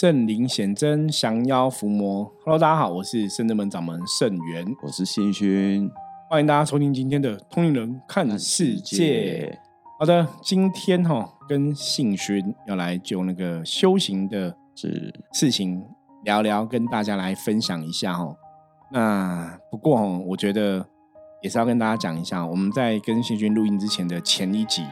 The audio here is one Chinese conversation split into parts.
圣灵显真，降妖伏魔。Hello，大家好，我是圣真门掌门圣元，我是信勋，欢迎大家收听今天的《通灵人看世界》。好的，今天哈跟信勋要来就那个修行的是事情聊聊，跟大家来分享一下哦。那不过哦，我觉得也是要跟大家讲一下，我们在跟信勋录音之前的前一集。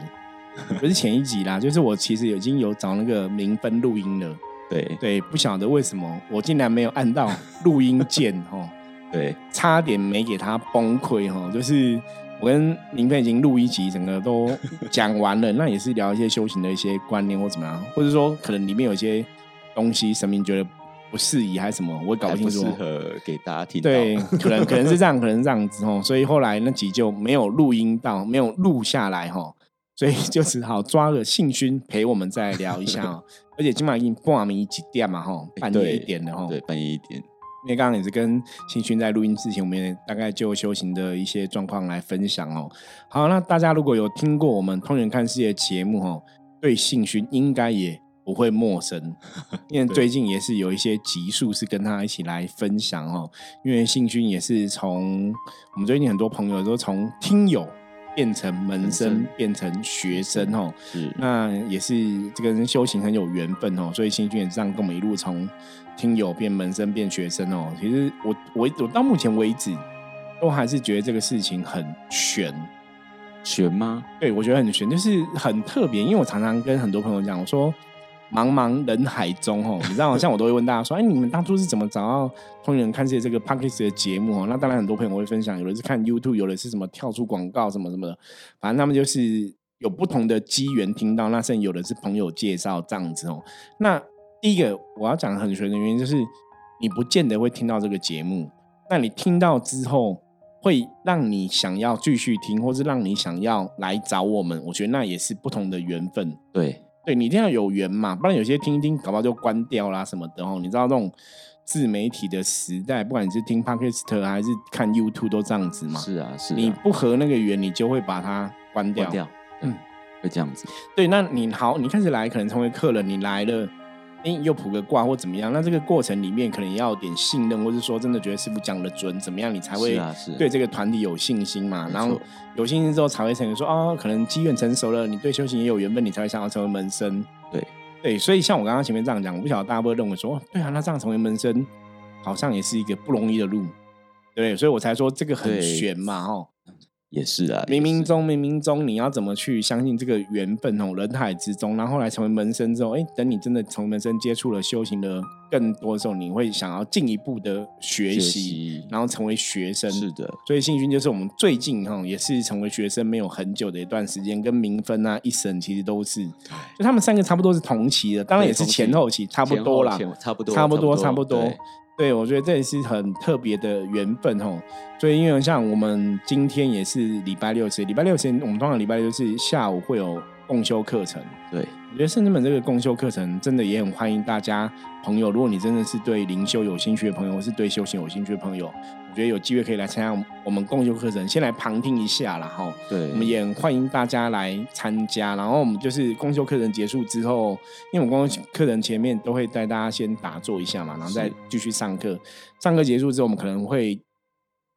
不是前一集啦，就是我其实已经有找那个明分录音了。对对，不晓得为什么我竟然没有按到 录音键哦。对，差点没给他崩溃哈。就是我跟明飞已经录一集，整个都 讲完了，那也是聊一些修行的一些观念或怎么样，或者说可能里面有一些东西神明觉得不适宜还是什么，我搞不清楚。适合给大家听。对，可能可能是这样，可能这样子哦。所以后来那集就没有录音到，没有录下来哈。所以就只好抓了信勋陪我们再聊一下哦，而且今晚已经半夜几点嘛哈，半夜一点的哈，对，半夜一点。因为刚刚也是跟信勋在录音之前，我们也大概就修行的一些状况来分享哦。好，那大家如果有听过我们通人看世界节目哦，对信勋应该也不会陌生，因为最近也是有一些集数是跟他一起来分享哦。因为信勋也是从我们最近很多朋友都从听友。变成门生，变成学生哦，是那也是这个人修行很有缘分哦，所以新君也这样跟我们一路从听友变门生变学生哦。其实我我我到目前为止都还是觉得这个事情很悬，悬吗？对，我觉得很悬，就是很特别，因为我常常跟很多朋友讲，我说。茫茫人海中，哦，你知道，像我都会问大家说：“哎，你们当初是怎么找到《通人看世界》这个 p o d c a s 的节目？”哦，那当然，很多朋友会分享，有的是看 YouTube，有的是什么跳出广告什么什么的，反正他们就是有不同的机缘听到，那甚至有的是朋友介绍这样子哦。那第一个我要讲很玄的原因，就是你不见得会听到这个节目，那你听到之后，会让你想要继续听，或是让你想要来找我们，我觉得那也是不同的缘分，对。对你一定要有缘嘛，不然有些听一听，搞不好就关掉啦什么的哦。你知道这种自媒体的时代，不管你是听 Podcast 还是看 YouTube 都这样子嘛。是啊，是。你不合那个缘，你就会把它关掉。关掉，嗯，会这样子。对，那你好，你开始来可能成为客人，你来了。哎，又卜个卦或怎么样？那这个过程里面可能要有点信任，或是说真的觉得师傅讲的准，怎么样你才会对这个团体有信心嘛？然后有信心之后才会成为说哦，可能机缘成熟了，你对修行也有缘分，你才会想要成为门生。对对，所以像我刚刚前面这样讲，我不晓得大家会认为说，对啊，那这样成为门生好像也是一个不容易的路，对，所以我才说这个很悬嘛，哦。也是啊，冥冥中，冥冥中，你要怎么去相信这个缘分哦？人海之中，然后来成为门生之后，哎，等你真的从门生接触了修行的更多的时候，你会想要进一步的学习，然后成为学生。是的，所以信勋就是我们最近哈，也是成为学生没有很久的一段时间，跟明分啊、一审其实都是，就他们三个差不多是同期的，当然也是前后期差不多啦，差不多，差不多，差不多。对，我觉得这也是很特别的缘分哦。所以因为像我们今天也是礼拜六，是礼拜六前，我们通常礼拜六是下午会有共修课程。对，我觉得圣智门这个共修课程真的也很欢迎大家朋友，如果你真的是对灵修有兴趣的朋友，或是对修行有兴趣的朋友。觉得有机会可以来参加我们共修课程，先来旁听一下啦。哈。对，我们也欢迎大家来参加。然后我们就是共修课程结束之后，因为我们共修课程前面都会带大家先打坐一下嘛，然后再继续上课。上课结束之后，我们可能会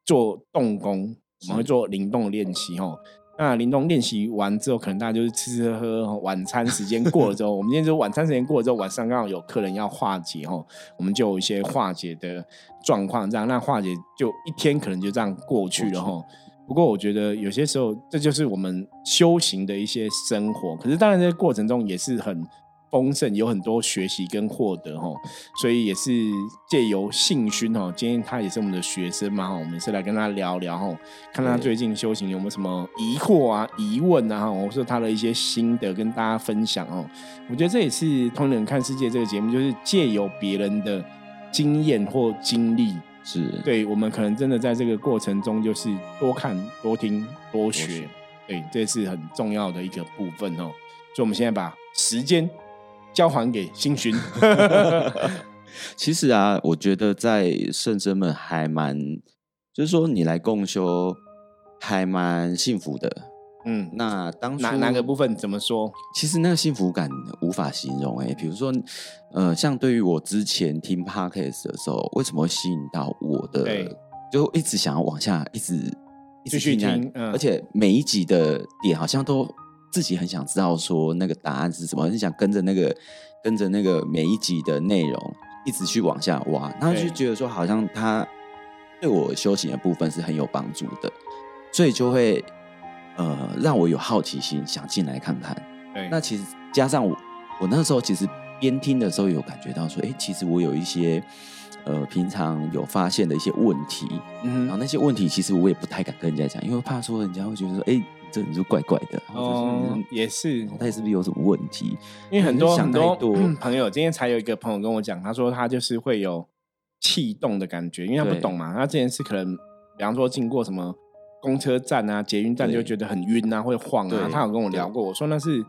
做动功，我们会做灵动练习。哈。那林东练习完之后，可能大家就是吃吃喝喝，晚餐时间过了之后，我们今天就晚餐时间过了之后，晚上刚好有客人要化解哦，我们就有一些化解的状况，这样那化解就一天可能就这样过去了哈。不过我觉得有些时候这就是我们修行的一些生活，可是当然这个过程中也是很。丰盛有很多学习跟获得哈，所以也是借由信勋哈，今天他也是我们的学生嘛哈，我们是来跟他聊聊哈，看他最近修行有没有什么疑惑啊、疑问啊哈，我说他的一些心得跟大家分享哦。我觉得这也是《通人看世界》这个节目，就是借由别人的经验或经历，是。对我们可能真的在这个过程中，就是多看、多听、多学，对，这是很重要的一个部分哦。所以我们现在把时间。交还给星勋。其实啊，我觉得在圣真们还蛮，就是说你来共修还蛮幸福的。嗯，那当初哪哪个部分怎么说？其实那个幸福感无法形容哎、比如说，呃，像对于我之前听 podcast 的时候，为什么会吸引到我的对，就一直想要往下一直一直继续下听嗯而且每一集的点好像都自己很想知道说那个答案是什么，很想跟着那个跟着那个每一集的内容一直去往下挖，然后就觉得说好像他对我修行的部分是很有帮助的，所以就会呃让我有好奇心，想进来看看。对，那其实加上我，我那时候其实边听的时候有感觉到说，哎、其实我有一些呃平常有发现的一些问题，嗯然后那些问题其实我也不太敢跟人家讲，因为怕说人家会觉得说，哎、这你就怪怪的，哦，也是，脑袋是不是有什么问题？因为很多很多 朋友，今天才有一个朋友跟我讲，他说他就是会有气动的感觉，因为他不懂嘛，他之前是可能，比方说经过什么公车站啊、捷运站对就觉得很晕啊，会晃啊。他有跟我聊过，我说那是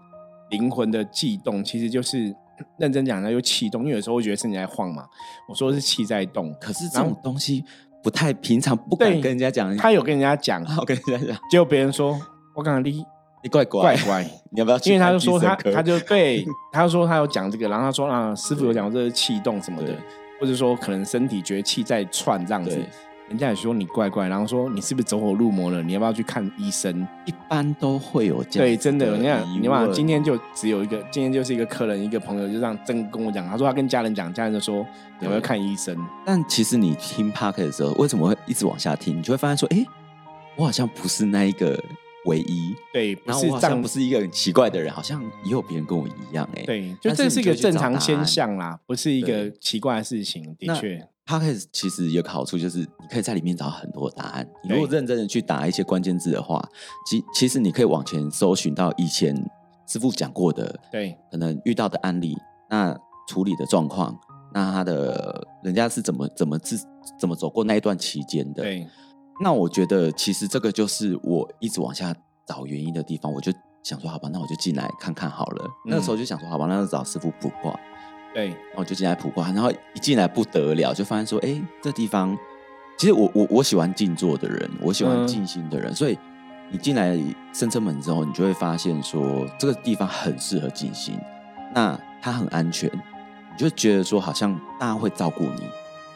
灵魂的悸动，其实就是 认真讲，那就气动，因为有时候会觉得身体在晃嘛。我说是气在动，可是这种东西不太平常，不敢跟人家讲。他有跟人家讲，我跟人家讲，结果别人说我刚刚你你怪怪怪怪。你要不要因为他就说他？他就对 他就说他有讲这个，然后他说啊师傅有讲这是气动什么的，或者说可能身体觉得气在窜这样子，人家也说你怪怪，然后说你是不是走火入魔了？你要不要去看医生？一般都会有这样对，真的，你看你看问今天就只有一个，今天就是一个客人一个朋友就这样真跟我讲，他说他跟家人讲，家人就说有没有看医生？但其实你听 p o d c a s t 的时候，为什么会一直往下听？你就会发现说，哎、我好像不是那一个唯一，对，不然后我好不是一个很奇怪的人，好像也有别人跟我一样、哎，对，就这是一个正常现象啦，不是一个奇怪的事情，的确。a s t 其实有个好处就是，你可以在里面找到很多答案。你如果认真的去打一些关键字的话，其其实你可以往前搜寻到以前师傅讲过的，对。可能遇到的案例，那处理的状况，那他的人家是怎么怎么自怎么走过那一段期间的，对那我觉得其实这个就是我一直往下找原因的地方，我就想说，好吧，那我就进来看看好了。那个时候就想说，好吧，那就找师傅卜卦，对。然后我就进来卜卦，然后一进来不得了，就发现说，哎，这地方其实我我我喜欢静坐的人，我喜欢嗯。静心的人，所以你进来深圳门之后，你就会发现说，这个地方很适合静心，那它很安全，你就觉得说，好像大家会照顾你，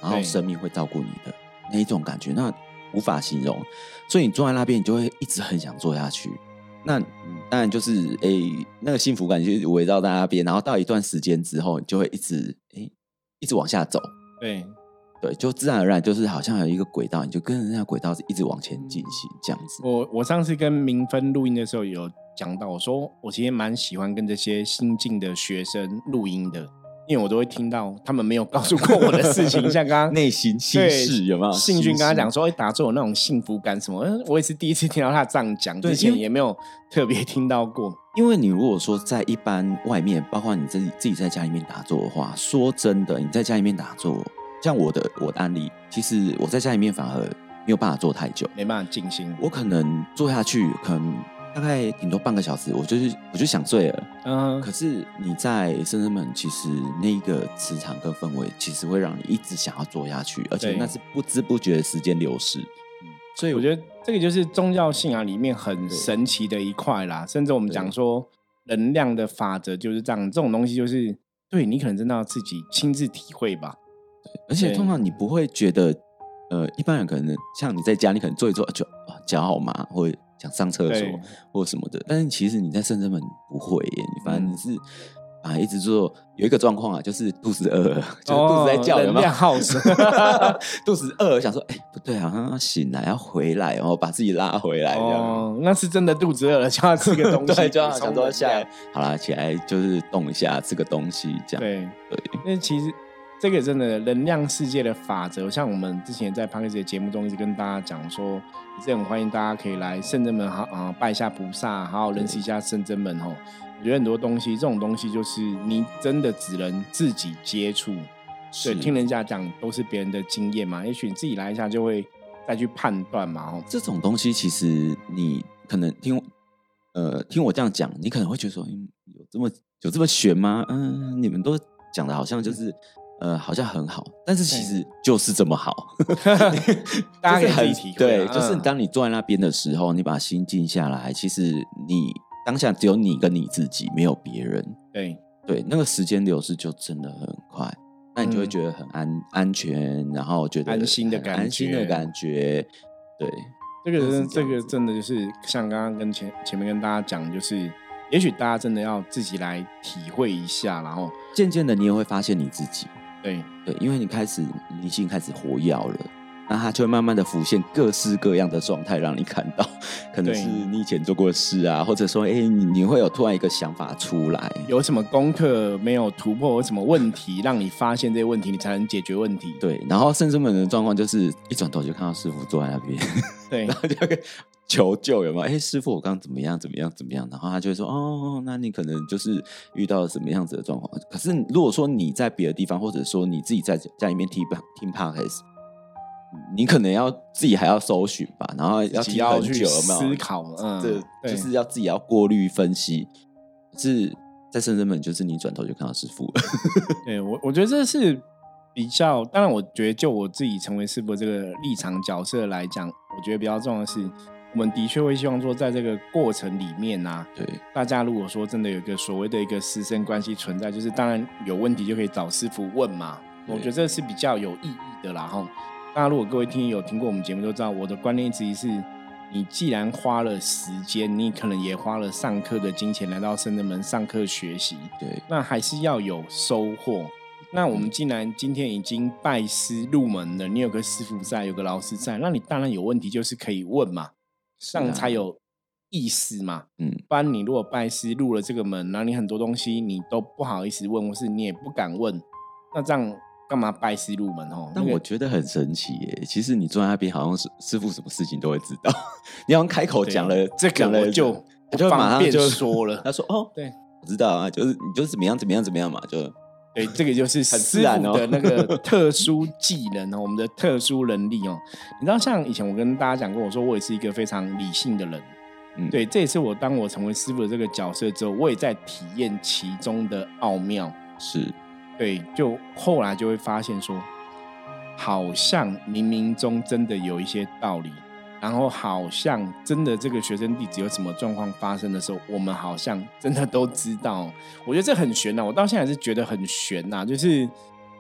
然后生命会照顾你的那一种感觉，那无法形容。所以你坐在那边，你就会一直很想坐下去。那嗯当然就是诶、那个幸福感就围绕在那边，然后到一段时间之后，你就会一直诶、一直往下走，对对，就自然而然就是好像有一个轨道，你就跟着那个轨道一直往前进行这样子。我我上次跟明芬录音的时候有讲到，我说我其实蛮喜欢跟这些新进的学生录音的，因为我都会听到他们没有告诉过我的事情，像刚刚内心心对事有没有？信君跟他讲说，说，哎、打坐有那种幸福感什么，嗯我也是第一次听到他这样讲，之前也没有特别听到过。因为你如果说在一般外面，包括你自己自己在家里面打坐的话，说真的，你在家里面打坐，像我的我的案例，其实我在家里面反而没有办法坐太久，没办法静心，我可能坐下去，可能大概顶多半个小时，我就是我就想睡了。嗯可，是你在深圳门，其实那个磁场跟氛围，其实会让你一直想要做下去，而且那是不知不觉的时间流逝。嗯，所以我觉得这个就是宗教信仰里面很神奇的一块啦，甚至我们讲说能量的法则就是这样，这种东西就是对你可能真的要自己亲自体会吧。对而且通常你不会觉得，呃，一般人可能像你在家，你可能坐一坐就啊脚好麻，或者想上厕所或什么的。但是其实你在深圳门不会耶，你反正嗯你是啊一直做。有一个状况啊，就是肚子饿了，就是肚子在叫，有哦能没有量耗损 肚子饿，想说，哎、不对，好像要醒来，要回来，然后把自己拉回来，这样。哦，那是真的肚子饿了，就要吃个 东西，对，就要想说下来，好啦，起来就是动一下，吃个东西，这样。对，对因为其实这个真的能量世界的法则，像我们之前在 n k 的节目中一直跟大家讲说，也是很欢迎大家可以来圣真门好啊、拜一下菩萨，好好认识一下圣真门哦。我觉得很多东西，这种东西就是你真的只能自己接触，对，是听人家讲都是别人的经验嘛，也许你自己来一下就会再去判断嘛，哦，这种东西其实你可能听我呃听我这样讲，你可能会觉得说，嗯，有这么有这么玄吗？嗯，你们都讲的好像就是呃，好像很好，但是其实就是这么好。大家可以就是很体会对，啊就是嗯当你坐在那边的时候，你把心静下来，其实你当下只有你跟你自己，没有别人。对对，那个时间流逝就真的很快，那你就会嗯觉得很安、安全，然后觉得安心的感觉安心的觉感觉。对，这个真这个真的就是像刚刚跟前前面跟大家讲，就是也许大家真的要自己来体会一下，然后渐渐的你也会发现你自己。对对，因为你开始理性开始活跃了，那它就会慢慢的浮现各式各样的状态，让你看到，可能是你以前做过的事啊，或者说，哎、你你会有突然一个想法出来。有什么功课没有突破，有什么问题让你发现这些问题，你才能解决问题。对，然后甚至们的状况就是一转头就看到师傅坐在那边，对 然后就会求救，有没有？哎，师傅，我刚刚怎么样？怎么样？怎么样？然后他就会说，哦，那你可能就是遇到了什么样子的状况。可是如果说你在别的地方，或者说你自己在家里面听听 podcast，你可能要自己还要搜寻吧，然后要听很久，有没有？思考，嗯，就是要自己要过滤分析。是在深圳本，就是你转头就看到师傅了。对我，我觉得这是比较，当然，我觉得就我自己成为师傅的这个立场角色来讲，我觉得比较重要的是，我们的确会希望说，在这个过程里面啊，对，大家如果说真的有一个所谓的一个师生关系存在，就是当然有问题就可以找师傅问嘛，我觉得这是比较有意义的啦哈。大家，如果各位听友有听过我们节目都知道，我的观念之一是，你既然花了时间，你可能也花了上课的金钱来到深圳门上课学习，对，那还是要有收获。那我们既然今天已经拜师入门了，你有个师傅在，有个老师在，那你当然有问题就是可以问嘛，这样啊才有意思嘛。嗯，不然你如果拜师入了这个门，然后你很多东西你都不好意思问，或是你也不敢问，那这样干嘛拜师入门哦？但那我觉得很神奇耶。其实你坐在那边，好像是师傅什么事情都会知道。你好像开口讲了这个讲了我就他就马上就说了他说：“ 哦，对，我知道啊，就是你就是怎么样怎么样怎么样嘛，就对，这个就是很师傅自然哦的那个特殊技能哦，我们的特殊能力哦。你知道，像以前我跟大家讲过，我说我也是一个非常理性的人。嗯对，这也是我当我成为师傅的这个角色之后，我也在体验其中的奥妙。是对，就后来就会发现说，好像冥冥中真的有一些道理，然后好像真的这个学生弟子有什么状况发生的时候，我们好像真的都知道。我觉得这很悬呐、我到现在还是觉得很悬呐、就是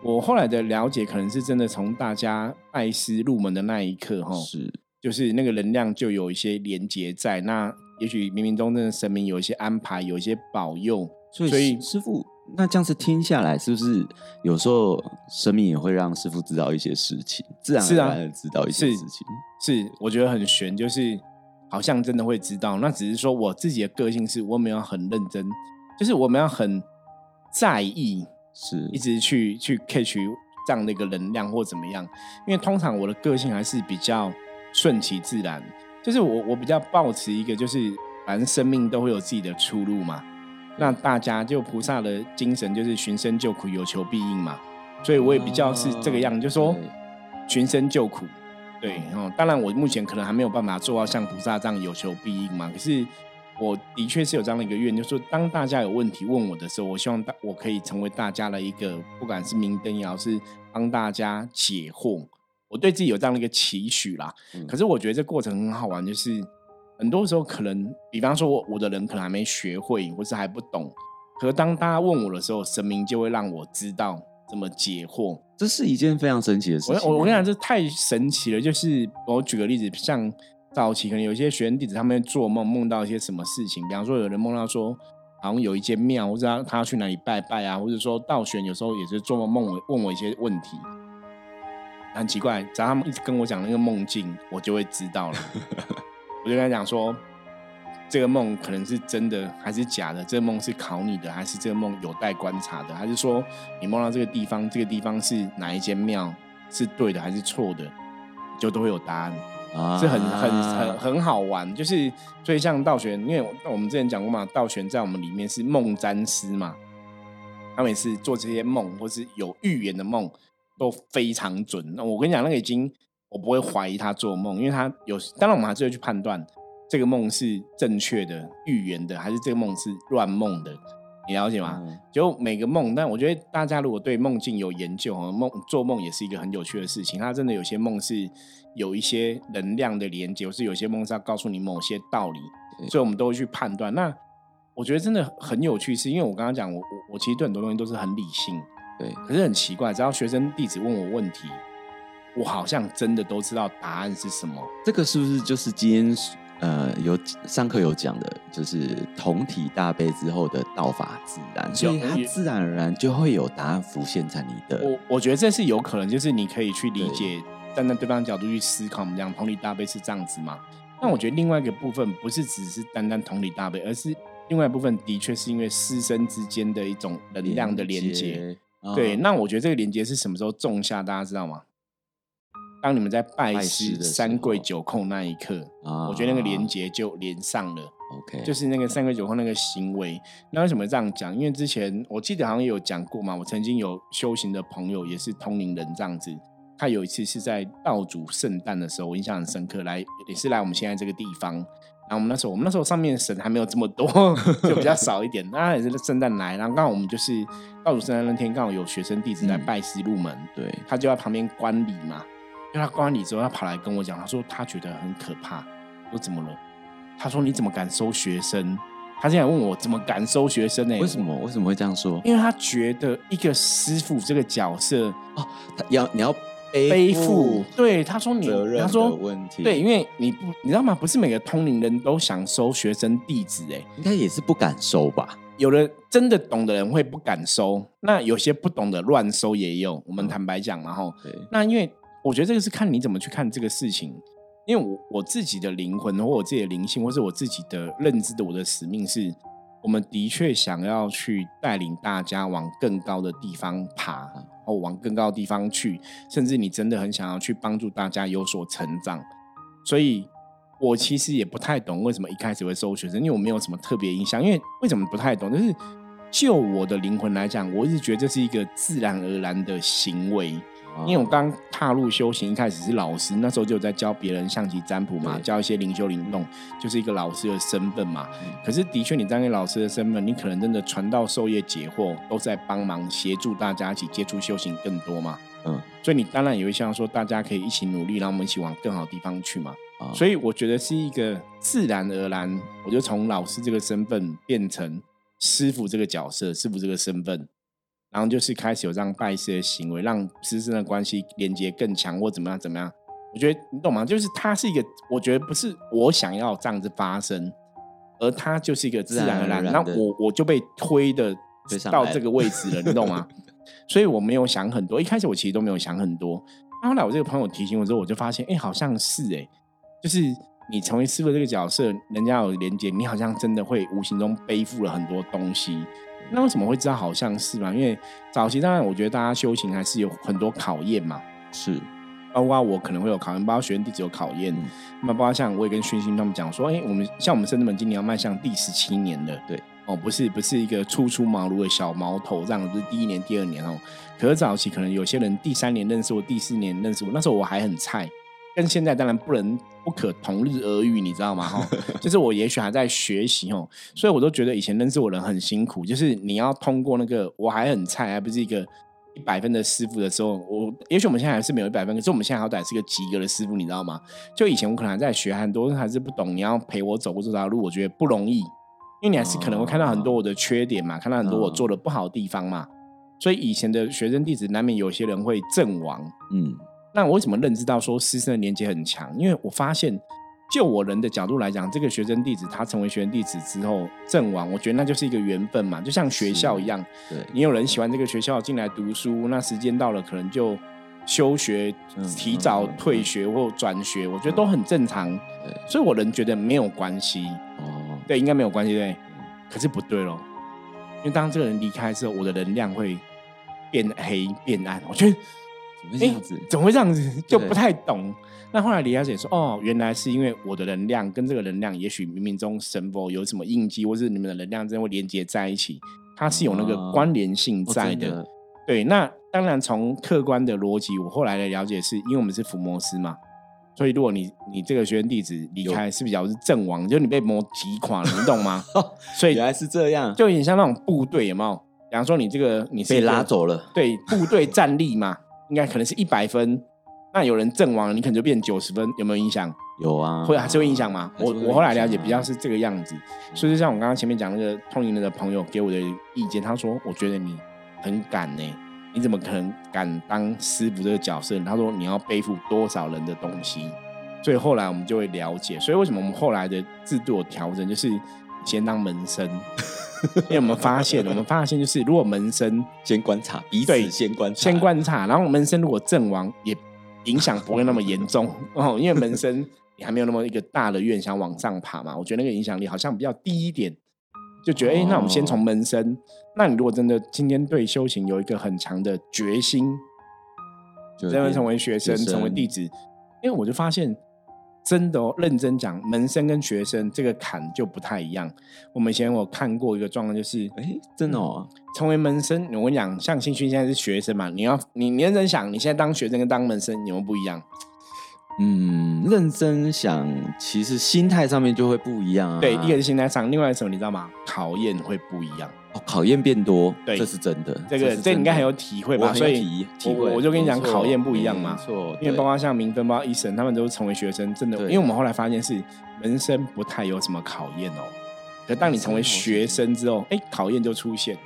我后来的了解，可能是真的从大家拜师入门的那一刻，哈，是，就是那个能量就有一些连结在。那也许冥冥中真的神明有一些安排，有一些保佑，所以所以师傅那这样子听下来，是不是有时候生命也会让师傅知道一些事情，自然而然的知道一些是事情？是我觉得很悬，就是好像真的会知道。那只是说我自己的个性是，我们要很认真，就是我们要很在意，是一直去去 catch 这样的一个能量或怎么样。因为通常我的个性还是比较顺其自然，就是我我比较抱持一个，就是反正生命都会有自己的出路嘛。那大家就菩萨的精神就是寻声救苦，有求必应嘛。所以我也比较是这个样，就说寻声救苦。对，哦，当然我目前可能还没有办法做到像菩萨这样有求必应嘛。可是我的确是有这样的一个愿，就是说当大家有问题问我的时候，我希望大我可以成为大家的一个，不管是明灯也好，是帮大家解惑。我对自己有这样的一个期许啦。嗯可是我觉得这过程很好玩，就是很多时候可能，比方说我我的人可能还没学会，或是还不懂，可是当大家问我的时候，神明就会让我知道怎么解惑。这是一件非常神奇的事情。我我我跟你讲，这太神奇了。就是我举个例子，像早期可能有一些学生弟子，他们会做梦，梦到一些什么事情，比方说有人梦到说，好像有一间庙，或者他他要去哪里拜拜啊，或者说道玄有时候也是做梦梦我问我一些问题，很奇怪，只要他们一直跟我讲那个梦境，我就会知道了。我就跟他讲说，这个梦可能是真的还是假的？这个梦是考你的，还是这个梦有待观察的？还是说你梦到这个地方，这个地方是哪一间庙是对的还是错的？就都会有答案，啊是很很很很好玩。就是所以像道玄，因为我们之前讲过嘛，道玄在我们里面是梦占师嘛，他每次做这些梦或是有预言的梦都非常准。那我跟你讲，那个已经我不会怀疑他做梦，因为他有，当然我们还是会去判断这个梦是正确的预言的，还是这个梦是乱梦的。你了解吗？嗯就每个梦，但我觉得大家如果对梦境有研究哦，梦做梦也是一个很有趣的事情。它真的有些梦是有一些能量的连接，或是有些梦是要告诉你某些道理，所以我们都会去判断。那我觉得真的很有趣，是因为我刚刚讲，我我我其实对很多东西都是很理性，对，可是很奇怪，只要学生弟子问我问题，我好像真的都知道答案是什么。这个是不是就是今天呃有上课有讲的，就是同体大悲之后的道法自然，所以它自然而然就会有答案浮现在你的我我觉得这是有可能，就是你可以去理解，站在对方角度去思考，我们讲同理大悲是这样子吗？但我觉得另外一个部分不是只是单单同理大悲，而是另外一部分的确是因为师生之间的一种能量的连接。。对，啊那我觉得这个连接是什么时候种下？大家知道吗？当你们在拜拜师三跪九叩那一刻，啊我觉得那个连接就连上了。OK，就是那个三跪九叩那个行为。那为什么这样讲？因为之前我记得好像有讲过嘛，我曾经有修行的朋友也是通灵人这样子。他有一次是在道主圣诞的时候，我印象很深刻，来也是来我们现在这个地方。然后我们那时候，我们那时候上面神还没有这么多，就比较少一点。那他也是圣诞来，然后刚好我们就是道主圣诞那天，刚好有学生弟子来嗯拜师入门，对，他就在旁边观礼嘛。因为他观完礼之后，他跑来跟我讲，他说他觉得很可怕。我说怎么了？他说你怎么敢收学生？他现在问我怎么敢收学生呢、为什？么为什么会这样说？因为他觉得一个师傅这个角色他要你要背背负，对他说你，他说问题，对，因为你不你知道吗？不是每个通灵人都想收学生弟子哎、应该也是不敢收吧？有的真的懂的人会不敢收，那有些不懂的乱收也有。我们嗯坦白讲嘛，吼，对，那因为我觉得这个是看你怎么去看这个事情，因为我我自己的灵魂或我自己的灵性，或是我自己的认知的我的使命是，我们的确想要去带领大家往更高的地方爬，哦，往更高的地方去，甚至你真的很想要去帮助大家有所成长，所以。我其实也不太懂为什么一开始会收学生，因为我没有什么特别印象。因为为什么不太懂？就是就我的灵魂来讲，我一直觉得这是一个自然而然的行为。因为我刚踏入修行，一开始是老师，那时候就有在教别人象棋占卜嘛，教一些灵修灵动，就是一个老师的身份嘛。嗯可是的确，你当一个老师的身份，你可能真的传道授业解惑，都在帮忙协助大家一起接触修行更多嘛。嗯所以你当然也会希望说，大家可以一起努力，让我们一起往更好的地方去嘛。啊，所以我觉得是一个自然而然，我就从老师这个身份变成师傅这个角色，师傅这个身份，然后就是开始有这样拜师的行为，让师生的关系连接更强，或怎么样怎么样。我觉得你懂吗？就是它是一个，我觉得不是我想要这样子发生，而它就是一个自然而然，的我我就被推的到这个位置了，你懂吗？所以我没有想很多，一开始我其实都没有想很多。那后来我这个朋友提醒我之后，我就发现，哎、好像是哎、就是你成为师傅这个角色，人家有连接，你好像真的会无形中背负了很多东西。那为什么会知道好像是嘛？因为早期当然我觉得大家修行还是有很多考验嘛，是包括我可能会有考验，包括学生弟子有考验，嗯那、包括像我也跟训心他们讲说，哎、我们像我们圣子门今年要迈向第十七年了，对，哦，不是不是一个初出茅庐的小毛头这样，不是第一年、第二年哦。可是早期可能有些人第三年认识我，第四年认识我，那时候我还很菜，跟现在当然不能不可同日而语，你知道吗？哈，就是我也许还在学习哦，所以我都觉得以前认识我的人很辛苦，就是你要通过那个我还很菜，还不是一个一百分的师傅的时候，我也许我们现在还是没有一百分，可是我们现在好歹是个及格的师傅，你知道吗？就以前我可能还在学，很多人还是不懂，你要陪我走过这条路，我觉得不容易，因为你还是可能会看到很多我的缺点嘛，看到很多我做的不好的地方嘛，所以以前的学生弟子难免有些人会阵亡。嗯那我为什么认知到说师生的连接很强？因为我发现，就我人的角度来讲，这个学生弟子他成为学生弟子之后阵亡，我觉得那就是一个缘分嘛，就像学校一样，对你有人喜欢这个学校进来读书，那时间到了可能就休学嗯、提早退学或转学，我觉得都很正常。所以我人觉得没有关系，哦对，应该没有关系，对。可是不对咯，因为当这个人离开之后，我的能量会变黑变暗，我觉得怎么会这样子？怎么会这样子？就不太懂。那后来李小姐说：“哦，原来是因为我的能量跟这个能量，也许冥冥中神佛有什么印记，或是你们的能量真的会连接在一起，它是有那个哦关联性哦在的。对，那当然从客观的逻辑，我后来的了解是因为我们是伏魔师嘛，所以如果你你这个学生弟子离开，是比较是阵亡，就你被魔击垮了，你懂吗？所以原来是这样，就有点像那种部队，有没有？比方说你这个你是被拉走了。对部队战力嘛，应该可能是一百分，那有人阵亡了，你可能就变九十分，有没有影响？有啊，会还是会影响吗？我我后来了解比较是这个样子，所以就像我刚刚前面讲那个通灵人的朋友给我的意见，他说我觉得你很敢呢、你怎么可能敢当师傅这个角色？他说你要背负多少人的东西，所以后来我们就会了解，所以为什么我们后来的制度调整，就是你先当门生，因为我们发现，我们发现就是如果门生先观察彼对此，先观察，先观察，然后门生如果阵亡，也影响不会那么严重。哦，因为门生你还没有那么一个大的愿想往上爬嘛，我觉得那个影响力好像比较低一点，就觉得哎、诶那我们先从门生，那你如果真的今天对修行有一个很强的决心，就真的成为，学生。成为弟子，因为我就发现。真的哦，认真讲，门生跟学生这个坎就不太一样。我们以前我看过一个状况，就是哎，真的哦，成为门生，我跟你讲，像新勋现在是学生嘛，你要你你认真想，你现在当学生跟当门生有没有不一样？嗯，认真想，其实心态上面就会不一样啊。对，一个是心态上，另外是什么你知道吗？考验会不一样。哦考验变多，对这是真的。这个这你应该很有体会吧？所以体体会，我我就跟你讲，考验不一样嘛没。错，因为包括像明分、包括医生，他们都成为学生，真的，因为我们后来发现是门生不太有什么考验哦。可当你成为学生之后，哎，考验就出现，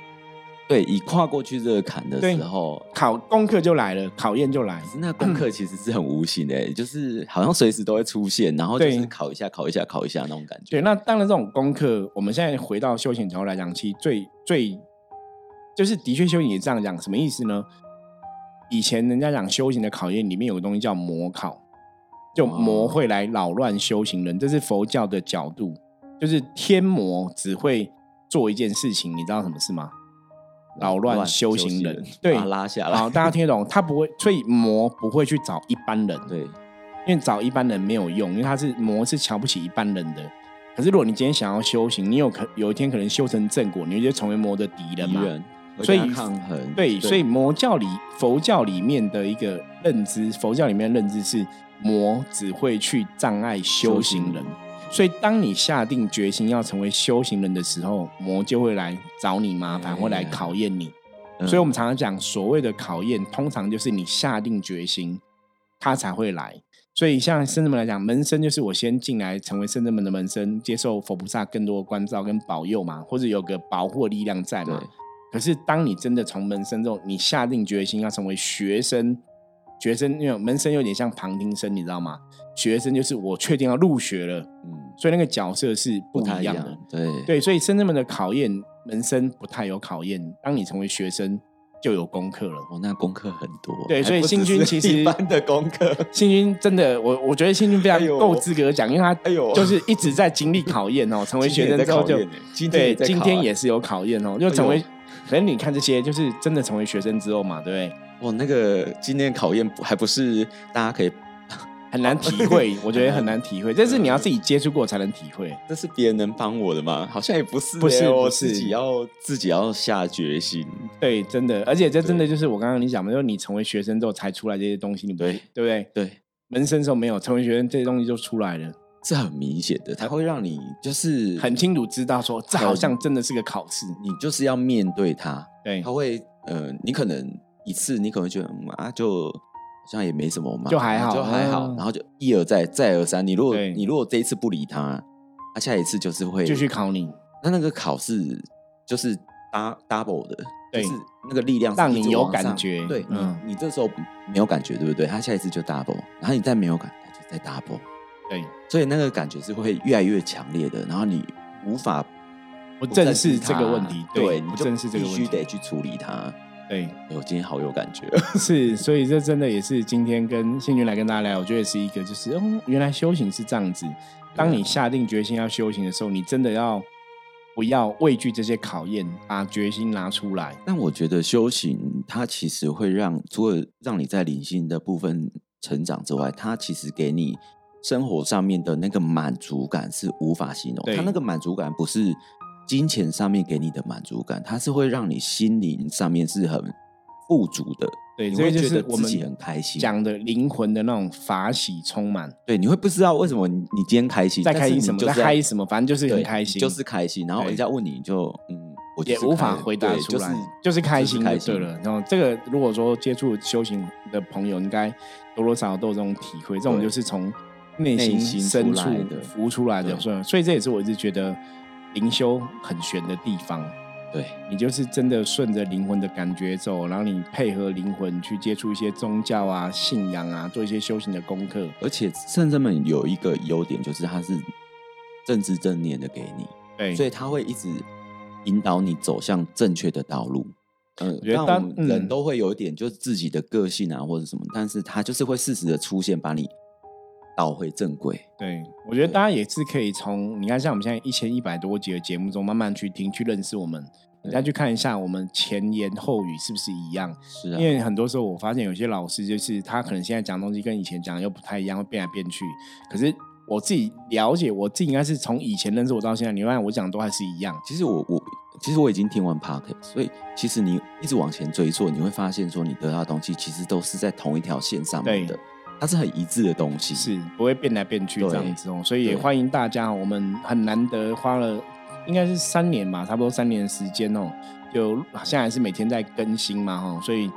对，一跨过去这个坎的时候，考功课就来了，考验就来那功课其实是很无形的、欸就是好像随时都会出现，然后就对是考一下、考一下、考一下那种感觉。对，那当然这种功课，我们现在回到修行角度来讲，其实最最就是的确修行也这样讲，什么意思呢？以前人家讲修行的考验里面有个东西叫魔考，就魔哦会来扰乱修行人，这是佛教的角度，就是天魔只会做一件事情，你知道什么事吗？扰乱修行人，对拉下来。好，大家听得懂？他不会，所以魔不会去找一般人，对，因为找一般人没有用，因为他是魔是瞧不起一般人的。可是如果你今天想要修行，你有可有一天可能修成正果，你就成为魔的敌人嘛。所以抗衡。对，所以魔教里、佛教里面的一个认知，佛教里面的认知是魔只会去障碍修行人。所以当你下定决心要成为修行人的时候，魔就会来找你麻烦，哎会来考验你。嗯所以我们常常讲，所谓的考验，通常就是你下定决心，他才会来。所以像圣人们来讲，门生就是我先进来成为圣人们的门生，接受佛菩萨更多的关照跟保佑嘛，或者有个保护力量在嘛。可是当你真的从门生之后，你下定决心要成为学生，学生因为门生有点像旁听生，你知道吗？学生就是我确定要入学了，嗯，所以那个角色是不一一样的。样。对对，所以深圳们的考验，门生不太有考验。当你成为学生，就有功课了。哦，那功课很多。对所以星还不只是君其实一般的功课。新军真的，我我觉得新军非常够资格讲，因为他哎呦就是一直在经历考验哦。成为学生之后就今天对，今天啊也是有考验哦，就成为哎。可能你看这些，就是真的成为学生之后嘛，对不对？哇，那个今天考验不还不是大家可以，很难体会，我觉得很难体会，这是你要自己接触过才能体会。这是别人能帮我的吗？好像也不是欸，不是我自己要自己要下决心。对，真的，而且这真的就是我刚刚你讲的，就是你成为学生之后才出来这些东西，你不对对不对？对，门生时候没有，成为学生这些东西就出来了。是很明显的，它会让你就是很清楚知道说，这好像真的是个考试。你就是要面对它，对它，会呃，你可能一次你可能会觉得嗯啊，就好像也没什么嘛，就还好就还好，嗯然后就一而再再而三，你如果你如果这一次不理他，啊，下一次就是会继续考你，那那个考试就是 dou- double 的，对就是那个力量让你有感觉对你嗯你这时候没有感觉，对不对？他下一次就 double，然后你再没有感，他就再 double，对，所以那个感觉是会越来越强烈的，然后你无法不不正视视这个问题，对，不你就必须，得去处理它。对，哎我今天好有感觉，是，所以这真的也是今天跟幸运来跟大家聊，我觉得是一个就是，哦，原来修行是这样子。当你下定决心要修行的时候，你真的要不要畏惧这些考验，把决心拿出来。但我觉得修行它其实会让除了让你在灵性的部分成长之外，它其实给你生活上面的那个满足感是无法形容。对它那个满足感不是金钱上面给你的满足感，它是会让你心灵上面是很富足的。对，你会觉得是我们自己很开心。讲的灵魂的那种法喜充满，对，你会不知道为什么你你今天开心，在开心什么，在嗨什么，反正就是很开心，就是开心。然后人家问你，你就嗯，我也无法回答出来，就是就是开心就是开心对了。然后这个如果说接触修行的朋友，应该多多少少都有这种体会，这种就是从内心心深处浮出来的。所以，所以这也是我一直觉得灵修很玄的地方。对你就是真的顺着灵魂的感觉走，然后你配合灵魂去接触一些宗教啊、信仰啊，做一些修行的功课。而且圣真们有一个优点，就是他是正知正念的给你，对，所以他会一直引导你走向正确的道路。嗯，但我们人都会有一点就是自己的个性啊，或者什么，但是他就是会适时的出现，把你导回正轨。对，我觉得大家也是可以从你看，像我们现在一千一百多集的节目中，慢慢去听、去认识我们，大家去看一下我们前言后语是不是一样。是啊，因为很多时候我发现有些老师就是他可能现在讲东西跟以前讲的又不太一样，会变来变去。可是我自己了解，我自己应该是从以前认识我到现在，你发现我讲的都还是一样。其实我我其实我已经听完 p o c k e t 所以其实你一直往前追溯，你会发现说你得到的东西其实都是在同一条线上面的对，它是很一致的东西。是不会变来变去这样子哦，所以也欢迎大家，我们很难得花了应该是三年吧，差不多三年的时间哦，就现在还是每天在更新嘛哈，所以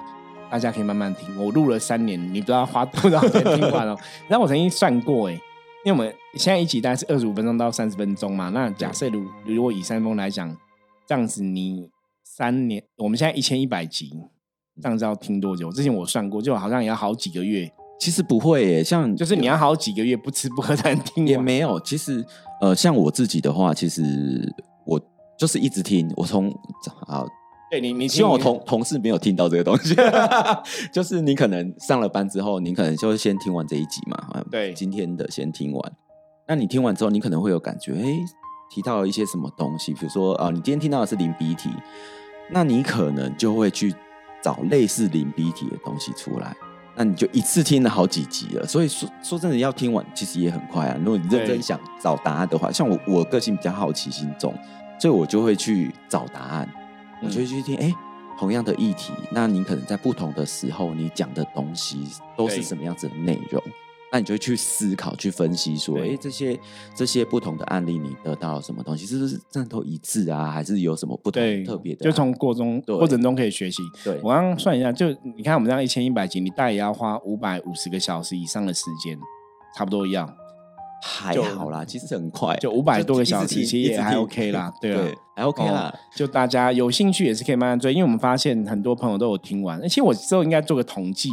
大家可以慢慢听。我录了三年，你不知道花多少天听完哦。然后我曾经算过哎，因为我们现在一集大概是二十五分钟到三十分钟嘛，那假设如如果以三分钟来讲，这样子你三年，我们现在一千一百集，这样子要听多久？之前我算过，就好像也要好几个月。其实不会耶，像就是你要好几个月不吃不喝才能听完。也没有，其实呃，像我自己的话，其实我就是一直听，我从啊，对你，你希望我同同事没有听到这个东西，就是你可能上了班之后，你可能就先听完这一集嘛，啊对今天的先听完，那你听完之后，你可能会有感觉，哎，提到了一些什么东西，比如说啊，你今天听到的是零鼻涕，那你可能就会去找类似零鼻涕的东西出来。那你就一次听了好几集了，所以说说真的，要听完其实也很快啊。如果你认真想找答案的话，像我我个性比较好奇心重，所以我就会去找答案，我就会去听，哎、同样的议题，那你可能在不同的时候，你讲的东西都是什么样子的内容？那你就会去思考、去分析，说，哎，这些这些不同的案例，你得到了什么东西？是不是真的都一致啊？还是有什么不同对特别的啊？就从过中对过程中可以学习。对我刚刚算一下，就你看我们这样一千一百集，你大概也要花五百五十个小时以上的时间，差不多一样。还好啦，其实很快，就500多个小时其实也还 OK 啦 对啊，还 OK 啦。哦就大家有兴趣也是可以慢慢追，因为我们发现很多朋友都有听完，而且我之后应该做个统计，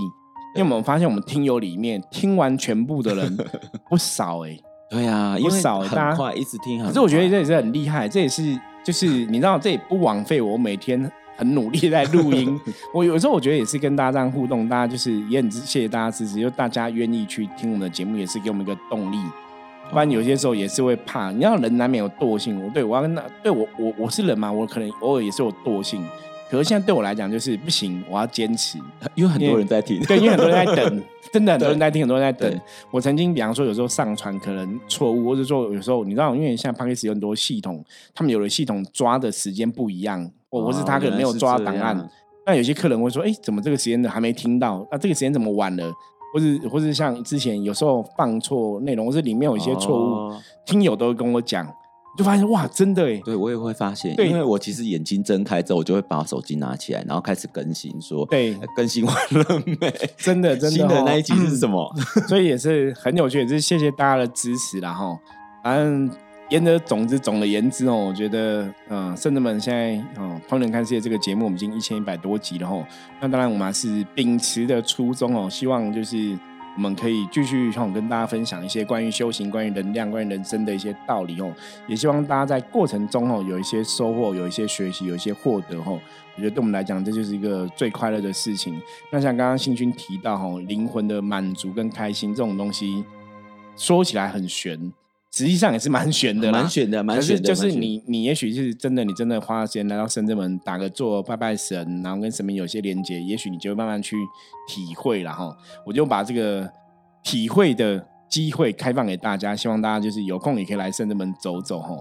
因为我们发现我们听友里面听完全部的人 不少哎、对啊，因不为少大家一直听很快。可是我觉得这也是很厉害，这也是就是你知道，这也不枉费我每天很努力在录音。我有时候我觉得也是跟大家这样互动，大家就是也很谢谢大家支持，就大家愿意去听我们的节目，也是给我们一个动力。不然有些时候也是会怕，你知道人难免有惰性。我对我要跟他对我我我是人嘛，我可能偶尔也是有惰性。可是现在对我来讲就是不行，我要坚持。因为很多人在听，对，因为很多人在等，真的很多人在听，很多人在等。我曾经比方说，有时候上传可能错误，或者说有时候你知道，因为现在 p a c k a g e 有很多系统，他们有的系统抓的时间不一样，或或是他可能没有抓档案。那有些客人会说：“哎，怎么这个时间的还没听到？那这个时间怎么晚了？”或是或是像之前有时候放错内容，或是里面有一些错误，哦听友都会跟我讲，就发现哇，真的哎，对我也会发现，对因为我其实眼睛睁开之后，我就会把手机拿起来，然后开始更新，说对呃更新完了没？真的真的新的哦那一集是什么？所以也是很有趣，也是谢谢大家的支持啦哈。反正言而总之，总而言之哦，我觉得嗯，圣人们现在哦，《烹人看世界》这个节目，我们已经一千一百多集了哈。那当然，我们还是秉持的初衷哦，希望就是我们可以继续哦跟大家分享一些关于修行、关于能量、关于人生的一些道理哦。也希望大家在过程中哦有一些收获，有一些学习，有一些获得哦。我觉得对我们来讲，这就是一个最快乐的事情。那像刚刚信君提到哦，灵魂的满足跟开心这种东西，说起来很玄，实际上也是蛮悬的啦，蛮悬的，蛮可是选的。就是你，你也许是真的，你真的花时间来到深圳门打个坐，拜拜神，然后跟神明有些连接，也许你就会慢慢去体会了哈。我就把这个体会的机会开放给大家，希望大家就是有空也可以来深圳门走走哈。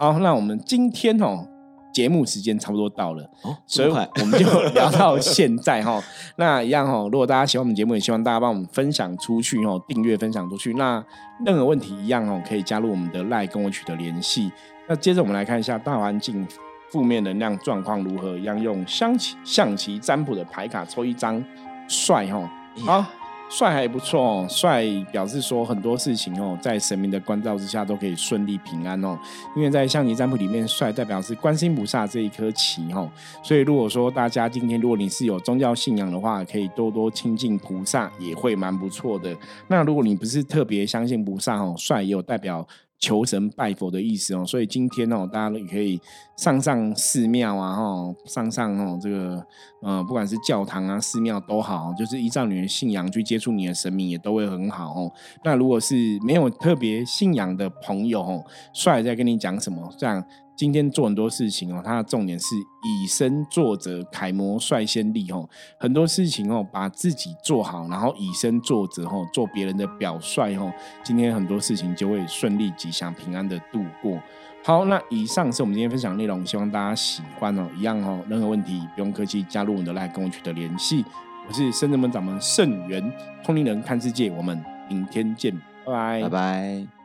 好，那我们今天哦，节目时间差不多到了，哦，所以我们就 聊到现在哈。那一样哈，如果大家喜欢我们节目，也希望大家帮我们分享出去哦，订阅分享出去。那任何问题一样哦，可以加入我们的赖跟我取得联系。那接着我们来看一下大环境负面能量状况如何，一样用象棋象棋占卜的牌卡抽一张，帅哈。好，帅还不错哦，帅表示说很多事情哦，在神明的关照之下都可以顺利平安哦。因为在象棋占卜里面，帅代表是观心菩萨这一颗棋哦，所以如果说大家今天如果你是有宗教信仰的话，可以多多亲近菩萨，也会蛮不错的。那如果你不是特别相信菩萨哦，帅也有代表。求神拜佛的意思哦，所以今天哦，大家也可以上上寺庙啊，哈，上上哦这个呃，不管是教堂啊、寺庙都好，就是依照你的信仰去接触你的神明，也都会很好哦。那如果是没有特别信仰的朋友哦，帅在跟你讲什么？这样今天做很多事情哦，它的重点是以身作则，楷模率先立哦。很多事情哦，把自己做好，然后以身作则哦，做别人的表率哦。今天很多事情就会顺利、吉祥、平安的度过。好，那以上是我们今天分享内容，希望大家喜欢哦。一样哦，任何问题不用客气，加入我们的来跟我取得联系。我是圣人门掌门圣元，通灵人看世界，我们明天见，拜拜，拜拜。